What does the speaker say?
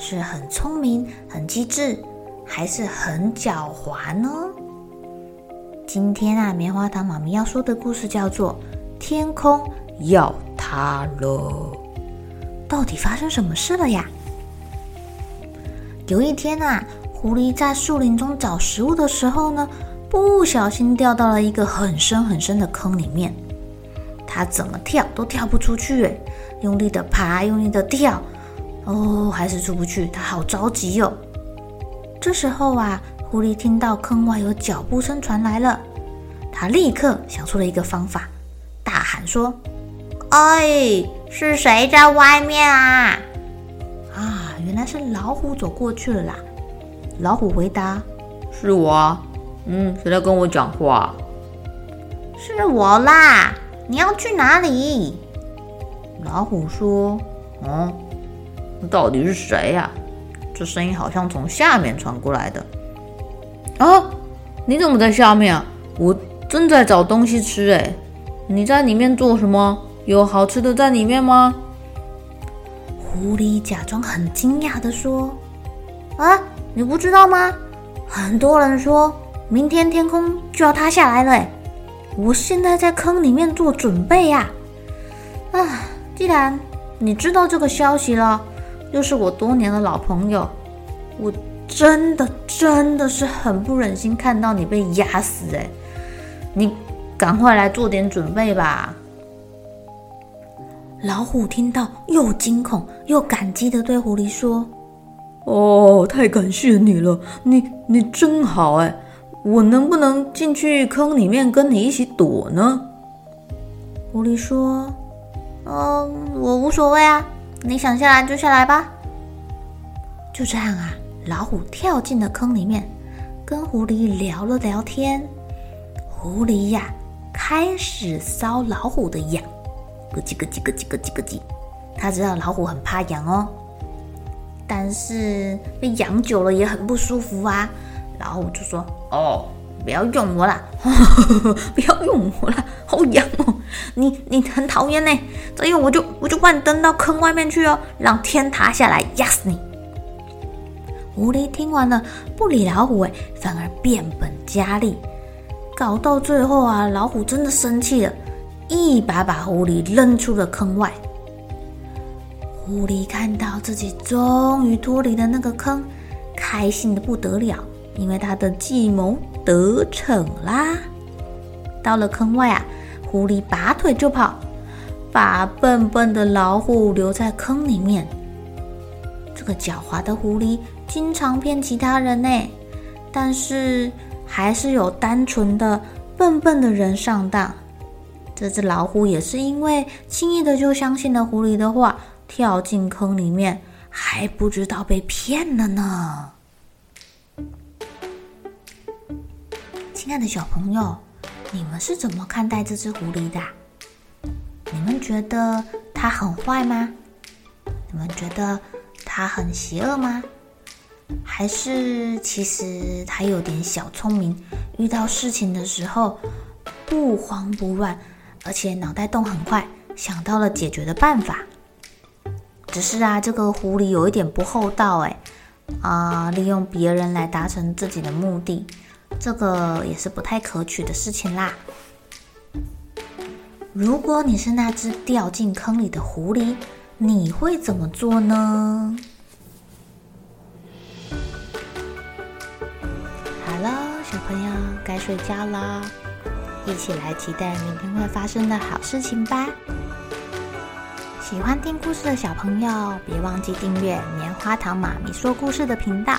是很聪明、很机智，还是很狡猾呢？今天啊，棉花糖妈咪要说的故事叫做《天空要塌了》。到底发生什么事了呀？有一天啊，狐狸在树林中找食物的时候呢，不小心掉到了一个很深很深的坑里面。它怎么跳都跳不出去，用力的爬，用力的跳。哦，还是出不去，他好着急哦。这时候啊，狐狸听到坑外有脚步声传来了，他立刻想出了一个方法，大喊说：“哎，是谁在外面啊？”啊，原来是老虎走过去了啦。老虎回答：“是我啊，嗯，谁在跟我讲话？”“是我啦，你要去哪里？”老虎说：“嗯。”到底是谁呀？这声音好像从下面传过来的。啊，你怎么在下面啊？我正在找东西吃诶。你在里面做什么？有好吃的在里面吗？狐狸假装很惊讶地说：“啊，你不知道吗？很多人说明天天空就要塌下来了诶。我现在在坑里面做准备呀。啊，既然你知道这个消息了。”又是我多年的老朋友，我真的真的是很不忍心看到你被压死哎！你赶快来做点准备吧。老虎听到又惊恐又感激地对狐狸说：“哦，太感谢你了，你你真好哎！我能不能进去坑里面跟你一起躲呢？”狐狸说：“嗯，我无所谓啊。”你想下来就下来吧。就这样啊，老虎跳进了坑里面，跟狐狸聊了聊天。狐狸呀，开始搔老虎的痒，咯叽咯叽咯叽咯叽咯叽。他知道老虎很怕痒哦，但是被痒久了也很不舒服啊。老虎就说：“哦。”不要用我了，不要用我了，好痒哦！你你很讨厌呢，所以我就我就把你扔到坑外面去哦，让天塌下来压死你。狐狸听完了，不理老虎，哎，反而变本加厉，搞到最后啊，老虎真的生气了，一把把狐狸扔出了坑外。狐狸看到自己终于脱离了那个坑，开心的不得了，因为他的计谋。得逞啦！到了坑外啊，狐狸拔腿就跑，把笨笨的老虎留在坑里面。这个狡猾的狐狸经常骗其他人呢，但是还是有单纯的笨笨的人上当。这只老虎也是因为轻易的就相信了狐狸的话，跳进坑里面，还不知道被骗了呢。亲爱的小朋友，你们是怎么看待这只狐狸的？你们觉得它很坏吗？你们觉得它很邪恶吗？还是其实它有点小聪明，遇到事情的时候不慌不乱，而且脑袋动很快，想到了解决的办法。只是啊，这个狐狸有一点不厚道，哎，啊，利用别人来达成自己的目的。这个也是不太可取的事情啦。如果你是那只掉进坑里的狐狸，你会怎么做呢？好了，小朋友该睡觉了，一起来期待明天会发生的好事情吧。喜欢听故事的小朋友，别忘记订阅棉花糖妈咪说故事的频道。